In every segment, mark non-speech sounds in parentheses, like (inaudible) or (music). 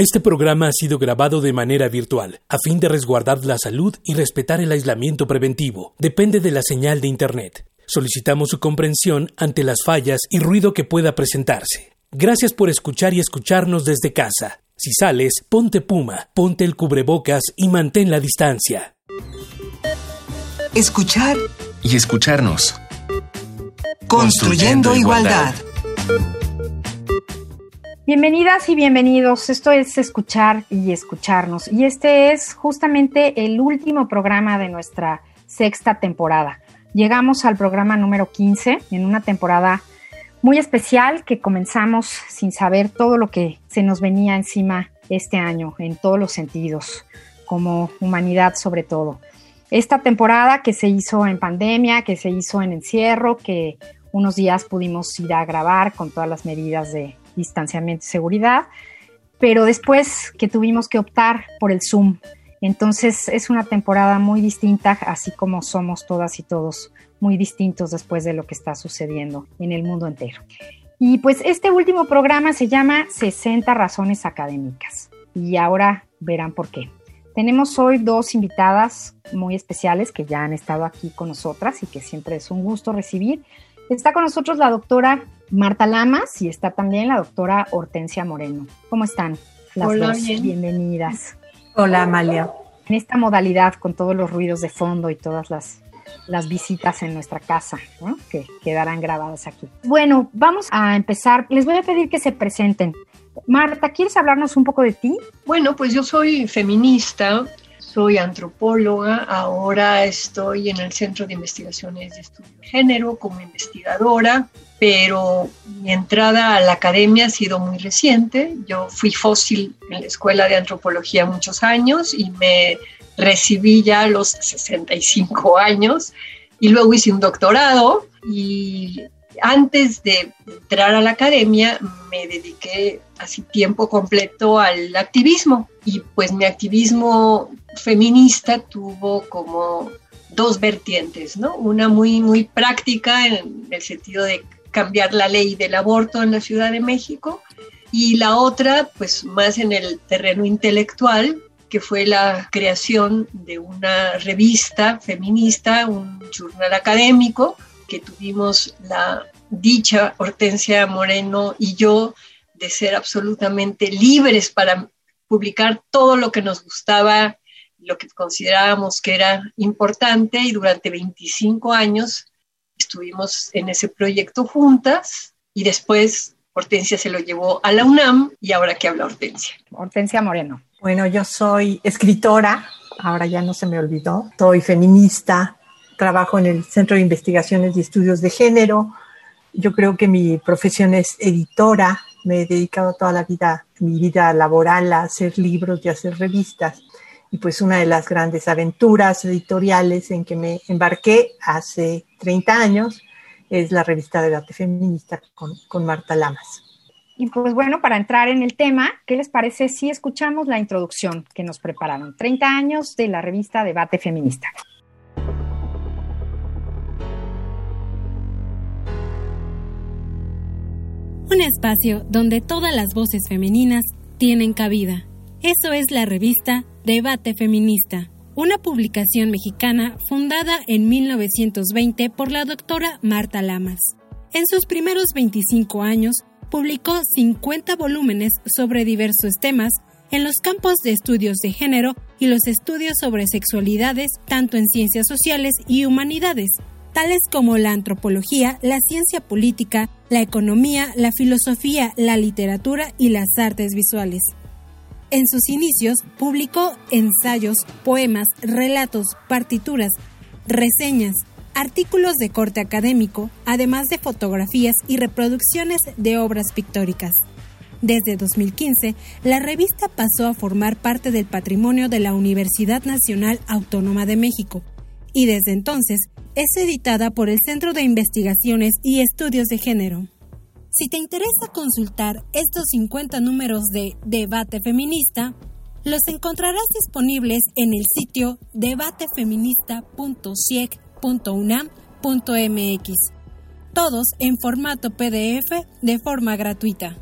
Este programa ha sido grabado de manera virtual, a fin de resguardar la salud y respetar el aislamiento preventivo. Depende de la señal de Internet. Solicitamos su comprensión ante las fallas y ruido que pueda presentarse. Gracias por escuchar y escucharnos desde casa. Si sales, ponte puma, ponte el cubrebocas y mantén la distancia. Escuchar y escucharnos. Construyendo, igualdad. Bienvenidas y bienvenidos. Esto es Escuchar y Escucharnos. Y este es justamente el último programa de nuestra sexta temporada. Llegamos al programa número 15 en una temporada muy especial que comenzamos sin saber todo lo que se nos venía encima este año, en todos los sentidos, como humanidad sobre todo. Esta temporada que se hizo en pandemia, que se hizo en encierro, que unos días pudimos ir a grabar con todas las medidas de distanciamiento y seguridad, pero después que tuvimos que optar por el Zoom. Entonces es una temporada muy distinta, así como somos todas y todos muy distintos después de lo que está sucediendo en el mundo entero. Y pues este último programa se llama 60 razones académicas y ahora verán por qué. Tenemos hoy dos invitadas muy especiales que ya han estado aquí con nosotras y que siempre es un gusto recibir. Está con nosotros la doctora Marta Lamas y está también la doctora Hortensia Moreno. ¿Cómo están? Las Hola, Bienvenidas. Hola, Amalia. En esta modalidad, con todos los ruidos de fondo y todas las, las visitas en nuestra casa, que quedarán grabadas aquí. Bueno, vamos a empezar. Les voy a pedir que se presenten. Marta, ¿quieres hablarnos un poco de ti? Bueno, pues yo soy feminista, soy antropóloga, ahora estoy en el Centro de Investigaciones de Estudio de Género como investigadora, pero mi entrada a la academia ha sido muy reciente. Yo fui fósil en la Escuela de Antropología muchos años y me recibí ya a los 65 años y luego hice un doctorado y antes de entrar a la academia me dediqué así tiempo completo al activismo y pues mi activismo feminista tuvo como dos vertientes, ¿no? Una muy, muy práctica en el sentido de cambiar la ley del aborto en la Ciudad de México. Y la otra pues más en el terreno intelectual que fue la creación de una revista feminista, un journal académico que tuvimos la dicha Hortensia Moreno y yo de ser absolutamente libres para publicar todo lo que nos gustaba, lo que considerábamos que era importante. Y durante 25 años estuvimos en ese proyecto juntas y después Hortensia se lo llevó a la UNAM y ahora que habla Hortensia. Hortensia Moreno. Bueno, yo soy escritora, ahora ya no se me olvidó, soy feminista, trabajo en el Centro de Investigaciones y Estudios de Género, yo creo que mi profesión es editora, me he dedicado toda la vida, mi vida laboral a hacer libros y a hacer revistas. Y pues una de las grandes aventuras editoriales en que me embarqué hace 30 años es la revista de Debate Feminista con, con Marta Lamas. Y pues bueno, para entrar en el tema, ¿qué les parece si escuchamos la introducción que nos prepararon? 30 años de la revista Debate Feminista. Un espacio donde todas las voces femeninas tienen cabida. Eso es la revista Debate Feminista, una publicación mexicana fundada en 1920 por la doctora Marta Lamas. En sus primeros 25 años, publicó 50 volúmenes sobre diversos temas en los campos de estudios de género y los estudios sobre sexualidades, tanto en ciencias sociales y humanidades, tales como la antropología, la ciencia política, la economía, la filosofía, la literatura y las artes visuales. En sus inicios publicó ensayos, poemas, relatos, partituras, reseñas, artículos de corte académico, además de fotografías y reproducciones de obras pictóricas. Desde 2015, la revista pasó a formar parte del patrimonio de la Universidad Nacional Autónoma de México y desde entonces es editada por el Centro de Investigaciones y Estudios de Género. Si te interesa consultar estos 50 números de Debate Feminista, los encontrarás disponibles en el sitio debatefeminista.ciec.unam.mx, todos en formato PDF de forma gratuita.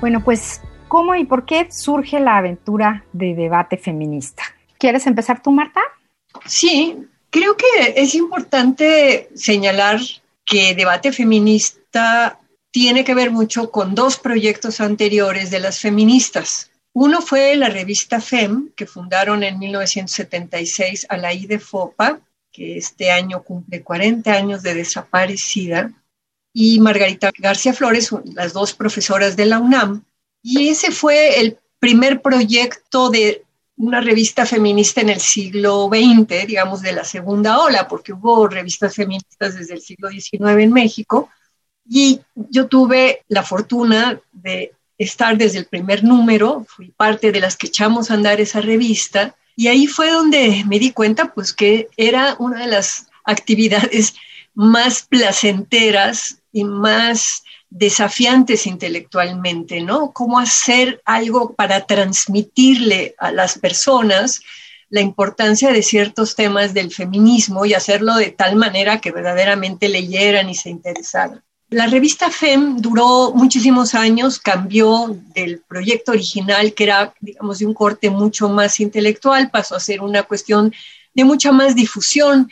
Bueno, pues, ¿cómo y por qué surge la aventura de debate feminista? ¿Quieres empezar tú, Marta? Sí, creo que es importante señalar que debate feminista tiene que ver mucho con dos proyectos anteriores de las feministas. Uno fue la revista FEM, que fundaron en 1976 a la de FOPA, que este año cumple 40 años de desaparecida, y Margarita García Flores, las dos profesoras de la UNAM. Y ese fue el primer proyecto de una revista feminista en el siglo XX, digamos de la segunda ola, porque hubo revistas feministas desde el siglo XIX en México. Y yo tuve la fortuna de estar desde el primer número, fui parte de las que echamos a andar esa revista, y ahí fue donde me di cuenta pues que era una de las actividades más placenteras y más desafiantes intelectualmente, ¿no? Cómo hacer algo para transmitirle a las personas la importancia de ciertos temas del feminismo y hacerlo de tal manera que verdaderamente leyeran y se interesaran. La revista FEM duró muchísimos años, cambió del proyecto original, que era, digamos, de un corte mucho más intelectual, pasó a ser una cuestión de mucha más difusión.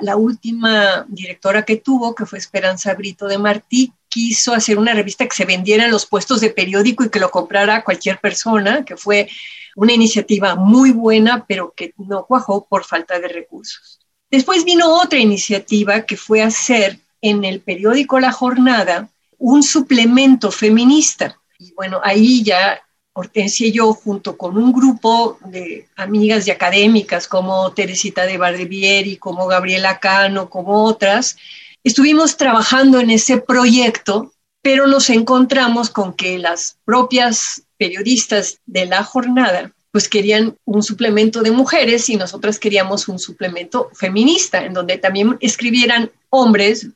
La última directora que tuvo, que fue Esperanza Brito de Martí, quiso hacer una revista que se vendiera en los puestos de periódico y que lo comprara cualquier persona, que fue una iniciativa muy buena, pero que no cuajó por falta de recursos. Después vino otra iniciativa que fue hacer en el periódico La Jornada un suplemento feminista. Y bueno, ahí ya Hortensia y yo, junto con un grupo de amigas y académicas como Teresita de Bardevieri, como Gabriela Cano, como otras, estuvimos trabajando en ese proyecto, pero nos encontramos con que las propias periodistas de la jornada pues querían un suplemento de mujeres y nosotras queríamos un suplemento feminista, en donde también escribieran hombres,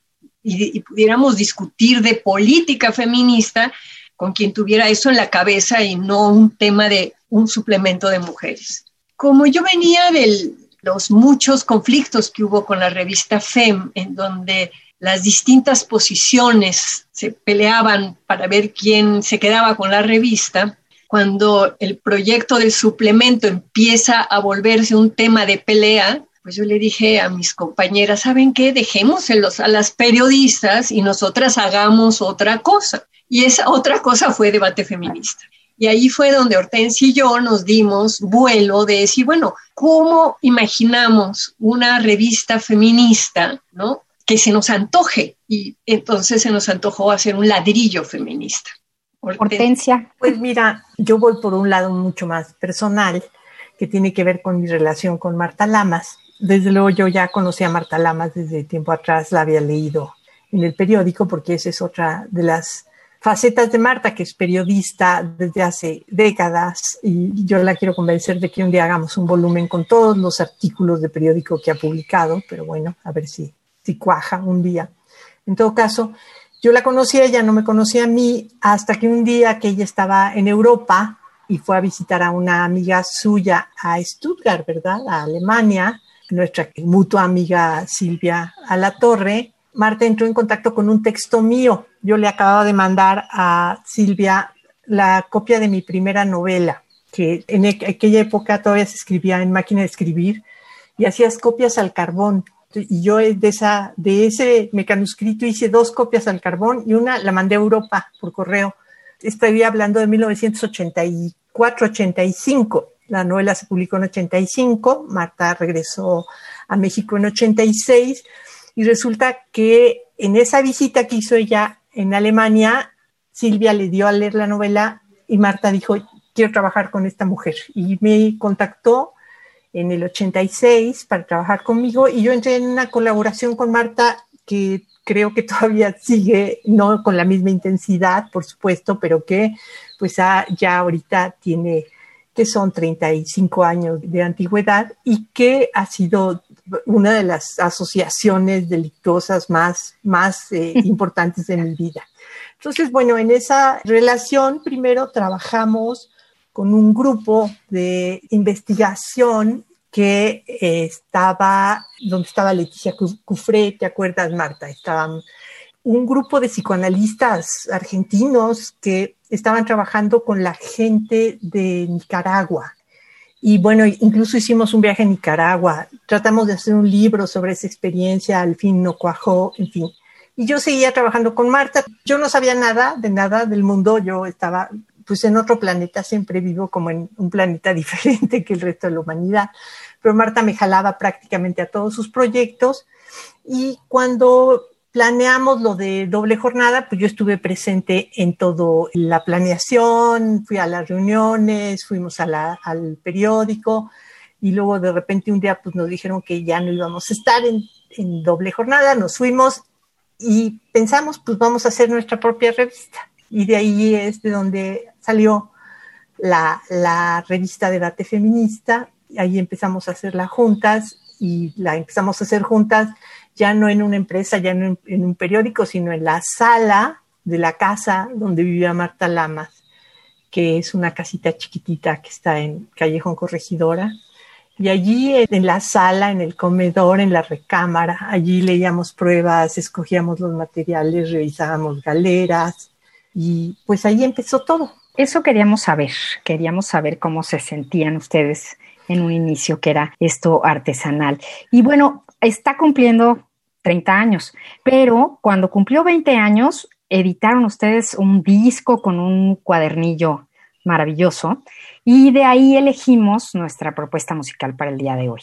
y, pudiéramos discutir de política feminista con quien tuviera eso en la cabeza y no un tema de un suplemento de mujeres. Como yo venía de los muchos conflictos que hubo con la revista FEM, en donde las distintas posiciones se peleaban para ver quién se quedaba con la revista, cuando el proyecto del suplemento empieza a volverse un tema de pelea, pues yo le dije a mis compañeras, ¿saben qué? Dejémoselos a las periodistas y nosotras hagamos otra cosa. Y esa otra cosa fue debate feminista. Y ahí fue donde Hortensia y yo nos dimos vuelo de decir, bueno, ¿cómo imaginamos una revista feminista, ¿no? Que se nos antoje. Y entonces se nos antojó hacer un ladrillo feminista. Hortensia. Pues mira, yo voy por un lado mucho más personal, que tiene que ver con mi relación con Marta Lamas desde luego yo ya conocía a Marta Lamas desde tiempo atrás, la había leído en el periódico porque esa es otra de las facetas de Marta, que es periodista desde hace décadas y yo la quiero convencer de que un día hagamos un volumen con todos los artículos de periódico que ha publicado, pero bueno, a ver si, si cuaja un día. En todo caso, yo la conocía, ella no me conocía a mí, hasta que un día que ella estaba en Europa y fue a visitar a una amiga suya a Stuttgart, ¿verdad? A Alemania, nuestra mutua amiga Silvia a la torre, Marta entró en contacto con un texto mío. Yo le acababa de mandar a Silvia la copia de mi primera novela, que en aquella época todavía se escribía en máquina de escribir y hacías copias al carbón. Y yo de, esa, de ese mecanuscrito hice dos copias al carbón y una la mandé a Europa por correo. Estoy hablando de 1984-85. La novela se publicó en 85, Marta regresó a México en 86 y resulta que en esa visita que hizo ella en Alemania, Silvia le dio a leer la novela y Marta dijo, quiero trabajar con esta mujer. Y me contactó en el 86 para trabajar conmigo y yo entré en una colaboración con Marta que creo que todavía sigue, no con la misma intensidad, por supuesto, pero que pues ya ahorita tiene que son 35 años de antigüedad y que ha sido una de las asociaciones delictuosas más, más eh, (laughs) importantes de mi vida. Entonces, bueno, en esa relación primero trabajamos con un grupo de investigación que eh, estaba, donde estaba Leticia Cufré, ¿te acuerdas, Marta? Estaban un grupo de psicoanalistas argentinos que estaban trabajando con la gente de Nicaragua. Y bueno, incluso hicimos un viaje a Nicaragua, tratamos de hacer un libro sobre esa experiencia, al fin no cuajó, en fin. Y yo seguía trabajando con Marta. Yo no sabía nada de nada del mundo, yo estaba pues en otro planeta, siempre vivo como en un planeta (laughs) diferente que el resto de la humanidad. Pero Marta me jalaba prácticamente a todos sus proyectos y cuando planeamos lo de doble jornada, pues yo estuve presente en todo la planeación, fui a las reuniones, fuimos al periódico y luego de repente un día pues nos dijeron que ya no íbamos a estar en, en doble jornada, nos fuimos y pensamos pues vamos a hacer nuestra propia revista. Y de ahí es de donde salió la, la revista Debate Feminista, ahí empezamos a hacerla juntas y la empezamos a hacer juntas ya no en una empresa, ya no en, un periódico, sino en la sala de la casa donde vivía Marta Lamas, que es una casita chiquitita que está en Callejón Corregidora. Y allí en la sala, en el comedor, en la recámara, allí leíamos pruebas, escogíamos los materiales, revisábamos galeras y pues ahí empezó todo. Eso queríamos saber, queríamos saber cómo se sentían ustedes en un inicio que era esto artesanal. Y bueno, está cumpliendo 30 años, pero cuando cumplió 20 años, editaron ustedes un disco con un cuadernillo maravilloso y de ahí elegimos nuestra propuesta musical para el día de hoy.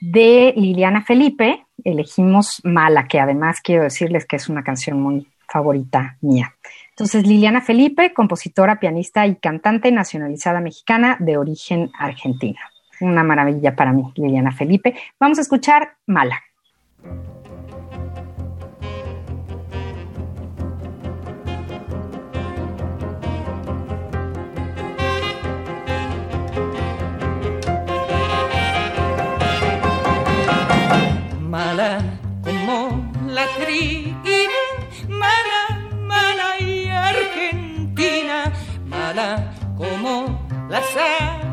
De Liliana Felipe elegimos Mala, que además quiero decirles que es una canción muy favorita mía. Entonces, Liliana Felipe, compositora, pianista y cantante nacionalizada mexicana de origen argentino. Una maravilla para mí, Liliana Felipe. Vamos a escuchar Mala. Mala como la trina, mala, mala y argentina, mala como las arañas,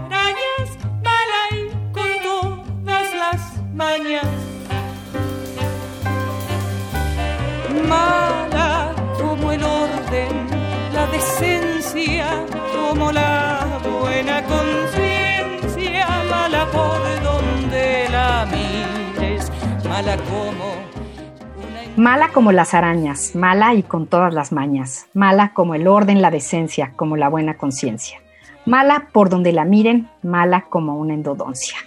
mala como... Mala como las arañas, mala y con todas las mañas, mala como el orden, la decencia, como la buena conciencia, mala por donde la miren, mala como una endodoncia,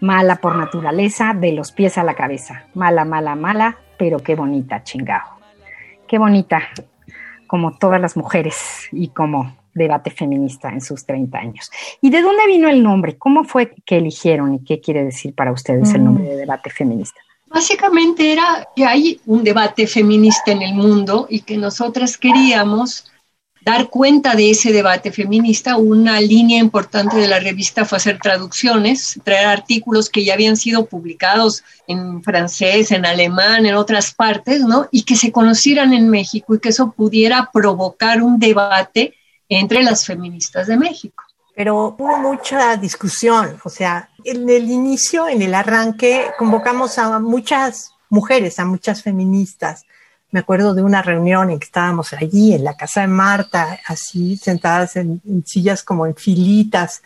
mala por naturaleza, de los pies a la cabeza, mala, mala, mala, pero qué bonita, chingao. Qué bonita, como todas las mujeres y como debate feminista en sus 30 años. ¿Y de dónde vino el nombre? ¿Cómo fue que eligieron y qué quiere decir para ustedes el nombre de debate feminista? Básicamente era que hay un debate feminista en el mundo y que nosotras queríamos dar cuenta de ese debate feminista. Una línea importante de la revista fue hacer traducciones, traer artículos que ya habían sido publicados en francés, en alemán, en otras partes, ¿no? Y que se conocieran en México y que eso pudiera provocar un debate entre las feministas de México pero hubo mucha discusión, o sea, en el inicio, en el arranque, convocamos a muchas mujeres, a muchas feministas. Me acuerdo de una reunión en que estábamos allí, en la casa de Marta, así sentadas en, sillas como en filitas.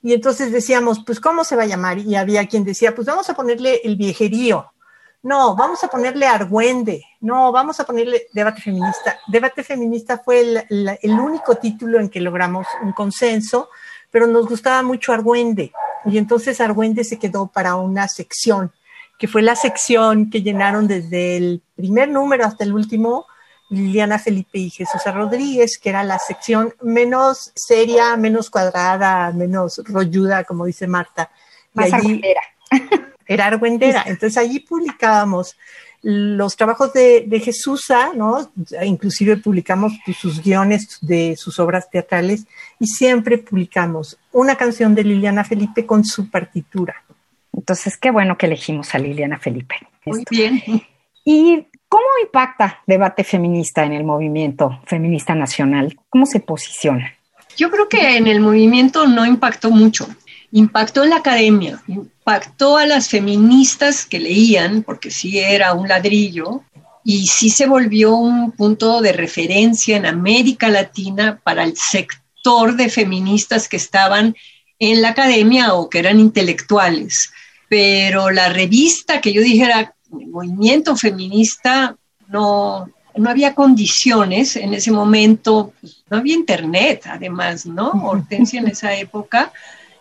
Y entonces decíamos, pues, ¿cómo se va a llamar? Y había quien decía, pues vamos a ponerle el viejerío. No, vamos a ponerle Argüende. No, vamos a ponerle debate feminista. Debate feminista fue el, el único título en que logramos un consenso pero nos gustaba mucho Argüende. Y entonces Argüende se quedó para una sección, que fue la sección que llenaron desde el primer número hasta el último Liliana Felipe y Jesús Rodríguez, que era la sección menos seria, menos cuadrada, menos rolluda, como dice Marta. Más argüendera. (laughs) Era argüendera. Entonces allí publicábamos los trabajos de, de Jesús, ¿no? Inclusive publicamos sus guiones de sus obras teatrales y siempre publicamos una canción de Liliana Felipe con su partitura. Entonces, qué bueno que elegimos a Liliana Felipe. Muy bien. ¿Y cómo impacta debate feminista en el movimiento feminista nacional? ¿Cómo se posiciona? Yo creo que en el movimiento no impactó mucho impactó en la academia, impactó a las feministas que leían, porque sí era un ladrillo, y sí se volvió un punto de referencia en América Latina para el sector de feministas que estaban en la academia o que eran intelectuales. Pero la revista que yo dijera movimiento feminista no, no había condiciones en ese momento, pues, no había internet además, ¿no? Hortensia en esa época.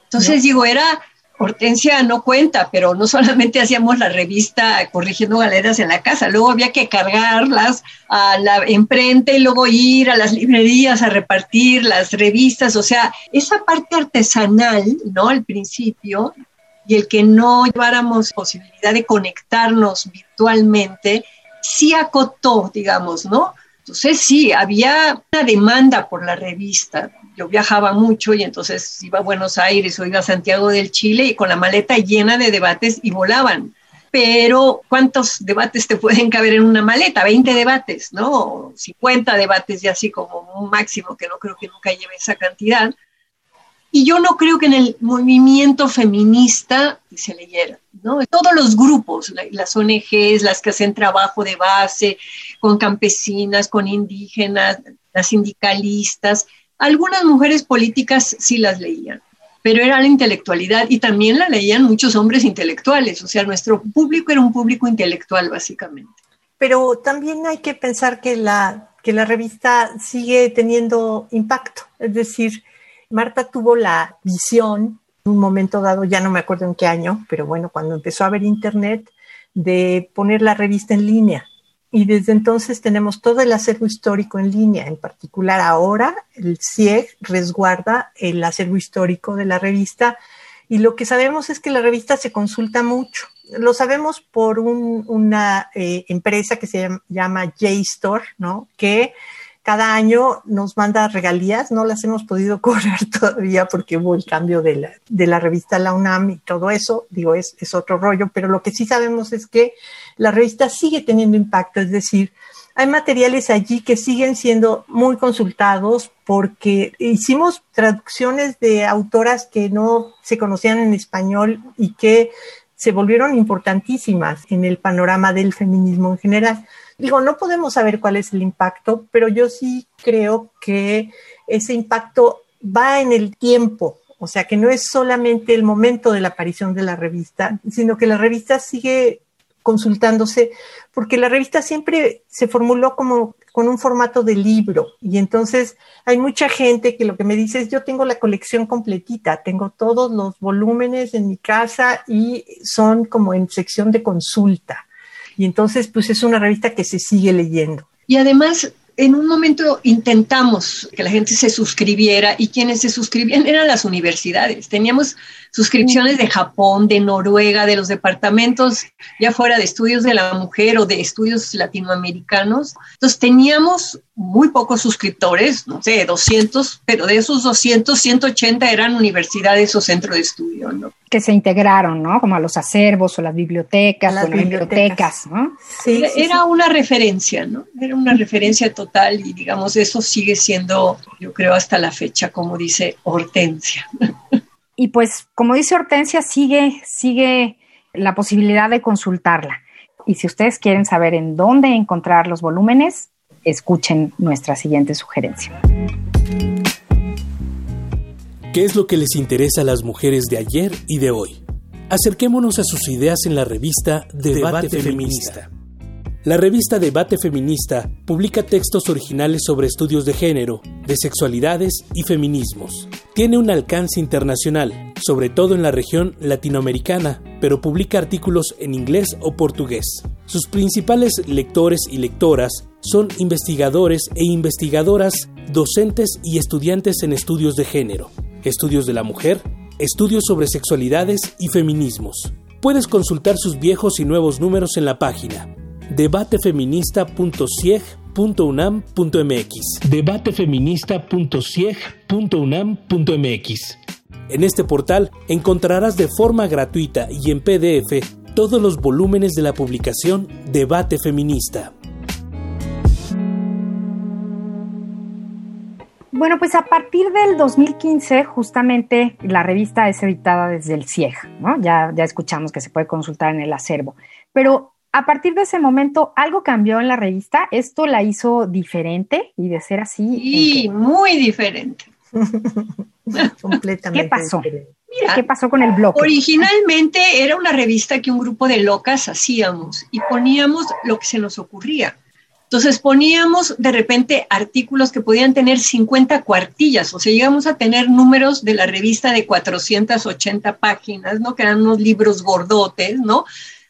Entonces digo, era Hortensia no cuenta, pero no solamente (laughs) hacíamos la revista corrigiendo galeras en la casa, luego había que cargarlas a la imprenta y luego ir a las librerías a repartir las revistas, o sea, esa parte artesanal, ¿no? Al principio, y el que no lleváramos posibilidad de conectarnos virtualmente, sí acotó, digamos, ¿no? Entonces sí, había una demanda por la revista. Yo viajaba mucho y entonces iba a Buenos Aires o iba a Santiago del Chile y con la maleta llena de debates y volaban. Pero ¿cuántos debates te pueden caber en una maleta? 20 debates, ¿no? 50 debates y así como un máximo, que no creo que nunca lleve esa cantidad. Y yo no creo que en el movimiento feminista se leyera, ¿no? Todos los grupos, las ONGs, las que hacen trabajo de base, con campesinas, con indígenas, las sindicalistas, algunas mujeres políticas sí las leían, pero era la intelectualidad y también la leían muchos hombres intelectuales, o sea, nuestro público era un público intelectual básicamente. Pero también hay que pensar que la, que la revista sigue teniendo impacto, es decir, Marta tuvo la visión, en un momento dado, ya no me acuerdo en qué año, pero bueno, cuando empezó a ver Internet, de poner la revista en línea. Y desde entonces tenemos todo el acervo histórico en línea. En particular ahora el CIEG resguarda el acervo histórico de la revista y lo que sabemos es que la revista se consulta mucho. Lo sabemos por una eh, empresa que se llama JSTOR, ¿no? Que cada año nos manda regalías, no las hemos podido (laughs) cobrar todavía porque hubo el cambio de la, de la revista La UNAM y todo eso, digo, es, es otro rollo, pero lo que sí sabemos es que la revista sigue teniendo impacto, es decir, hay materiales allí que siguen siendo muy consultados porque hicimos traducciones de autoras que no se conocían en español y que se volvieron importantísimas en el panorama del feminismo en general. Digo, no podemos saber cuál es el impacto, pero yo sí creo que ese impacto va en el tiempo, o sea, que no es solamente el momento de la aparición de la revista, sino que la revista sigue consultándose, porque la revista siempre se formuló como con un formato de libro y entonces hay mucha gente que lo que me dice es yo tengo la colección completita, tengo todos los volúmenes en mi casa y son como en sección de consulta. Y entonces, pues es una revista que se sigue leyendo. Y además, en un momento intentamos que la gente se suscribiera y quienes se suscribían eran las universidades. Teníamos suscripciones de Japón, de Noruega, de los departamentos ya fuera de estudios de la mujer o de estudios latinoamericanos. Entonces teníamos muy pocos suscriptores, no sé, 200, pero de esos 200, 180 eran universidades o centros de estudio, ¿no? Que se integraron, ¿no? Como a los acervos o las bibliotecas, las bibliotecas, ¿no? Sí, era, una referencia, ¿no? Era una referencia total y digamos, eso sigue siendo, yo creo, hasta la fecha, como dice Hortensia. Y pues, como dice Hortensia, sigue, sigue la posibilidad de consultarla. Y si ustedes quieren saber en dónde encontrar los volúmenes, escuchen nuestra siguiente sugerencia. ¿Qué es lo que les interesa a las mujeres de ayer y de hoy? Acerquémonos a sus ideas en la revista Debate, Feminista. La revista Debate Feminista publica textos originales sobre estudios de género, de sexualidades y feminismos. Tiene un alcance internacional, sobre todo en la región latinoamericana, pero publica artículos en inglés o portugués. Sus principales lectores y lectoras son investigadores e investigadoras, docentes y estudiantes en estudios de género, estudios de la mujer, estudios sobre sexualidades y feminismos. Puedes consultar sus viejos y nuevos números en la página debatefeminista.cieg.unam.mx. Debatefeminista.cieg.unam.mx. En este portal encontrarás de forma gratuita y en PDF todos los volúmenes de la publicación Debate Feminista. Bueno, pues a partir del 2015, justamente la revista es editada desde el CIEG, ¿no? Ya, ya escuchamos que se puede consultar en el acervo. Pero a partir de ese momento, ¿algo cambió en la revista? ¿Esto la hizo diferente? Y de ser así. Sí, muy diferente. (laughs) Completamente. ¿Qué pasó? Mira, ¿Qué pasó con el blog? Originalmente era una revista que un grupo de locas hacíamos y poníamos lo que se nos ocurría. Entonces poníamos de repente artículos que podían tener 50 cuartillas, o sea, llegamos a tener números de la revista de 480 páginas, ¿no? Que eran unos libros gordotes, ¿no?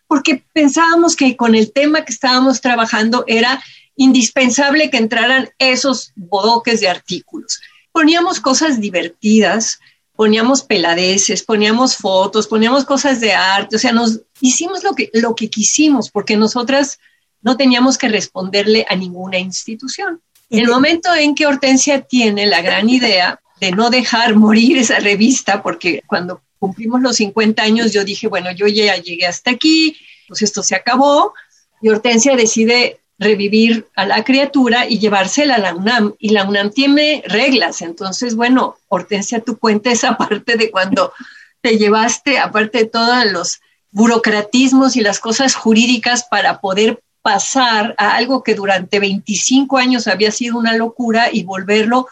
Porque pensábamos que con el tema que estábamos trabajando era indispensable que entraran esos bodoques de artículos. Poníamos cosas divertidas, poníamos peladeces, poníamos fotos, poníamos cosas de arte, o sea, nos hicimos lo que, lo que quisimos, porque nosotras no teníamos que responderle a ninguna institución. En el momento en que Hortensia tiene la gran idea de no dejar morir esa revista, porque cuando cumplimos los 50 años yo dije, bueno, yo ya llegué hasta aquí, pues esto se acabó, y Hortensia decide revivir a la criatura y llevársela a la UNAM. Y la UNAM tiene reglas, entonces, bueno, Hortensia, tú cuenta esa parte de cuando te llevaste, aparte de todos los burocratismos y las cosas jurídicas para poder pasar a algo que durante 25 años había sido una locura y volverlo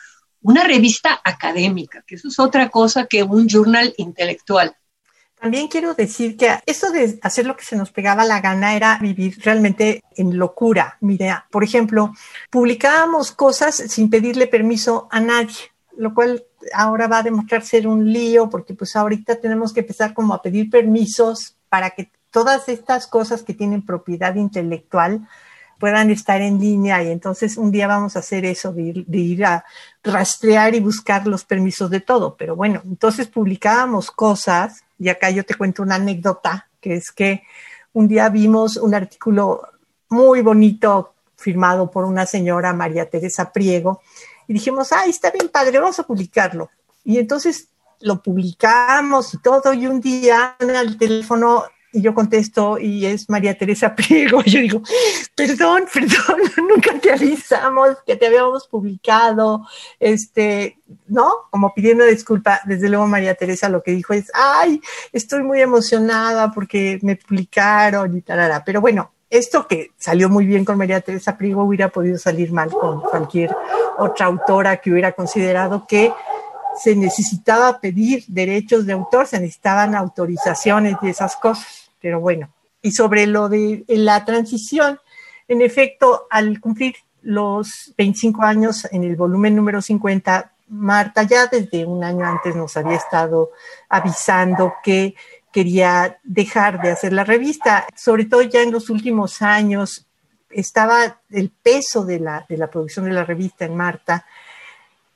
una revista académica, que eso es otra cosa que un journal intelectual. También quiero decir que eso de hacer lo que se nos pegaba la gana era vivir realmente en locura. Mira, por ejemplo, publicábamos cosas sin pedirle permiso a nadie, lo cual ahora va a demostrar ser un lío porque pues ahorita tenemos que empezar como a pedir permisos para que todas estas cosas que tienen propiedad intelectual puedan estar en línea y entonces un día vamos a hacer eso de ir, a rastrear y buscar los permisos de todo. Pero bueno, entonces publicábamos cosas y acá yo te cuento una anécdota que es que un día vimos un artículo muy bonito firmado por una señora, María Teresa Priego, y dijimos, ay, está bien padre, vamos a publicarlo. Y entonces lo publicamos y todo, y un día el teléfono y yo contesto y es María Teresa Priego. (laughs) Yo digo, perdón, (laughs) perdón, (laughs) nunca te avisamos que te habíamos publicado, este, ¿no? Como pidiendo disculpa. Desde luego María Teresa lo que dijo es, ay, estoy muy emocionada porque me publicaron y tal, Pero bueno, esto que salió muy bien con María Teresa Priego hubiera podido salir mal con cualquier otra autora que hubiera considerado que se necesitaba pedir derechos de autor, se necesitaban autorizaciones y esas cosas pero bueno. Y sobre lo de la transición, en efecto, al cumplir los 25 años en el volumen número 50, Marta ya desde un año antes nos había estado avisando que quería dejar de hacer la revista, sobre todo ya en los últimos años estaba el peso de la, de la producción de la revista en Marta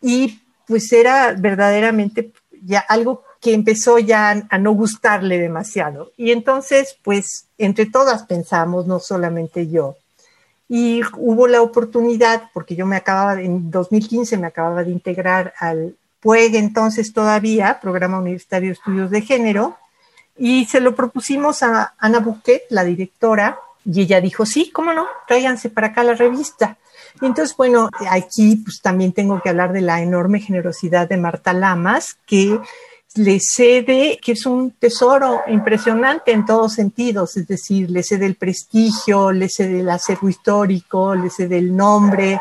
y pues era verdaderamente ya algo que empezó ya a no gustarle demasiado. Y entonces, pues, entre todas pensamos, no solamente yo. Y hubo la oportunidad, porque yo me acababa, en 2015 me acababa de integrar al PUEG entonces todavía, Programa Universitario de Estudios de Género, y se lo propusimos a Ana Buquet, la directora, y ella dijo, sí, cómo no, tráiganse para acá la revista. Y entonces, bueno, aquí pues también tengo que hablar de la enorme generosidad de Marta Lamas, que le cede, que es un tesoro impresionante en todos sentidos, es decir, le cede el prestigio, le cede el acervo histórico, le cede el nombre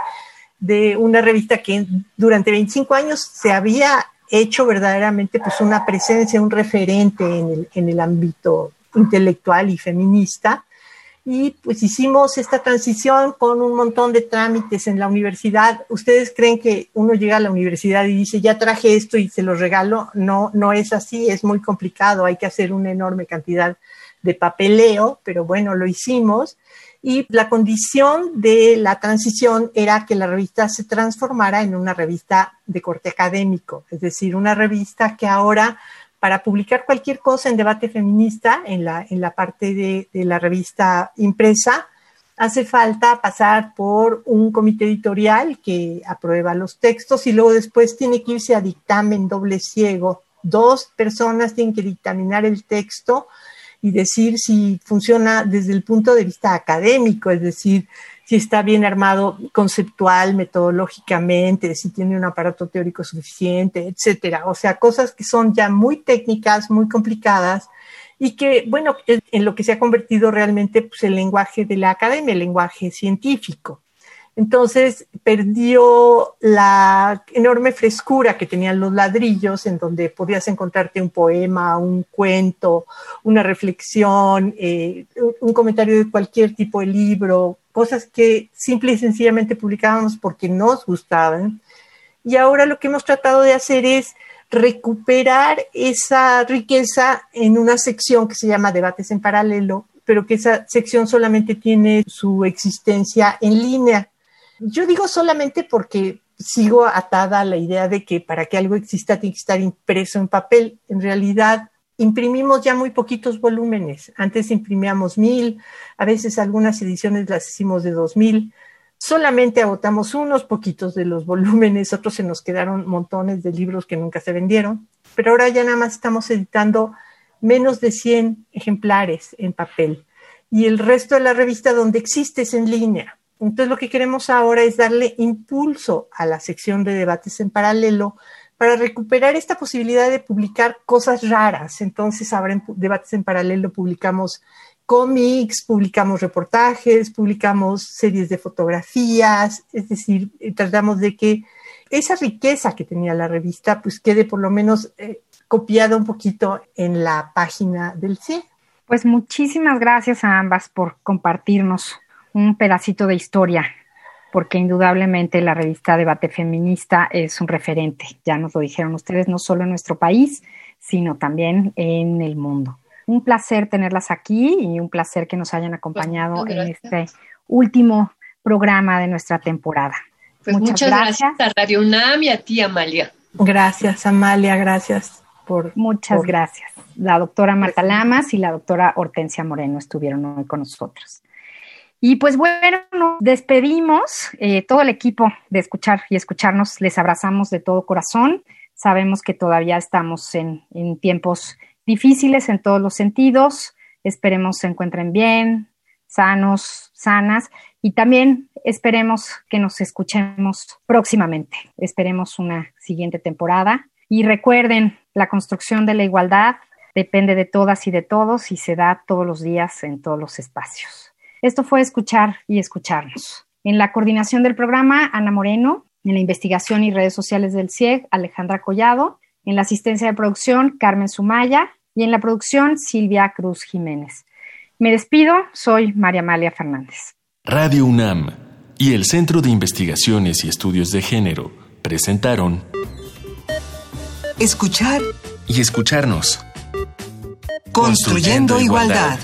de una revista que durante 25 años se había hecho verdaderamente pues una presencia, un referente en el, en el ámbito intelectual y feminista y pues hicimos esta transición con un montón de trámites en la universidad. ¿Ustedes creen que uno llega a la universidad y dice, ya traje esto y se lo regalo? No, no es así, es muy complicado, hay que hacer una enorme cantidad de papeleo, pero bueno, lo hicimos. Y la condición de la transición era que la revista se transformara en una revista de corte académico, es decir, una revista que ahora para publicar cualquier cosa en debate feminista en la, en la parte de, de la revista impresa, hace falta pasar por un comité editorial que aprueba los textos y luego después tiene que irse a dictamen doble ciego. Dos personas tienen que dictaminar el texto y decir si funciona desde el punto de vista académico, es decir, si está bien armado conceptual, metodológicamente, si tiene un aparato teórico suficiente, etcétera. O sea, cosas que son ya muy técnicas, muy complicadas y que, bueno, en lo que se ha convertido realmente pues, el lenguaje de la academia, el lenguaje científico. Entonces perdió la enorme frescura que tenían los ladrillos, en donde podías encontrarte un poema, un cuento, una reflexión, eh, un comentario de cualquier tipo de libro, cosas que simple y sencillamente publicábamos porque nos gustaban. Y ahora lo que hemos tratado de hacer es recuperar esa riqueza en una sección que se llama Debates en Paralelo, pero que esa sección solamente tiene su existencia en línea. Yo digo solamente porque sigo atada a la idea de que para que algo exista tiene que estar impreso en papel. En realidad, imprimimos ya muy poquitos volúmenes. Antes imprimíamos mil, a veces algunas ediciones las hicimos de dos mil. Solamente agotamos unos poquitos de los volúmenes, otros se nos quedaron montones de libros que nunca se vendieron, pero ahora ya nada más estamos editando menos de 100 ejemplares en papel y el resto de la revista donde existe es en línea. Entonces lo que queremos ahora es darle impulso a la sección de debates en paralelo para recuperar esta posibilidad de publicar cosas raras. Entonces ahora en debates en paralelo publicamos cómics, publicamos reportajes, publicamos series de fotografías, es decir, eh, tratamos de que esa riqueza que tenía la revista pues quede por lo menos eh, copiada un poquito en la página del CIE. Pues muchísimas gracias a ambas por compartirnos un pedacito de historia, porque indudablemente la revista Debate Feminista es un referente, ya nos lo dijeron ustedes, no solo en nuestro país, sino también en el mundo. Un placer tenerlas aquí y un placer que nos hayan acompañado en este último programa de nuestra temporada. Pues muchas, gracias. a Radio UNAM y a ti, Amalia. Gracias, Amalia, gracias por... Muchas gracias. La doctora Marta Lamas y la doctora Hortensia Moreno estuvieron hoy con nosotros. Y pues bueno, nos despedimos, eh, todo el equipo de escuchar y escucharnos, les abrazamos de todo corazón. Sabemos que todavía estamos en, en tiempos difíciles en todos los sentidos. Esperemos se encuentren bien, sanos, sanas y también esperemos que nos escuchemos próximamente. Esperemos una siguiente temporada. Y recuerden, la construcción de la igualdad depende de todas y de todos y se da todos los días en todos los espacios. Esto fue escuchar y escucharnos. En la coordinación del programa, Ana Moreno. En la investigación y redes sociales del CIEG, Alejandra Collado. En la asistencia de producción, Carmen Sumaya. Y en la producción, Silvia Cruz Jiménez. Me despido, soy María Amalia Fernández. Radio UNAM y el Centro de Investigaciones y Estudios de Género presentaron Escuchar y escucharnos. Construyendo, igualdad.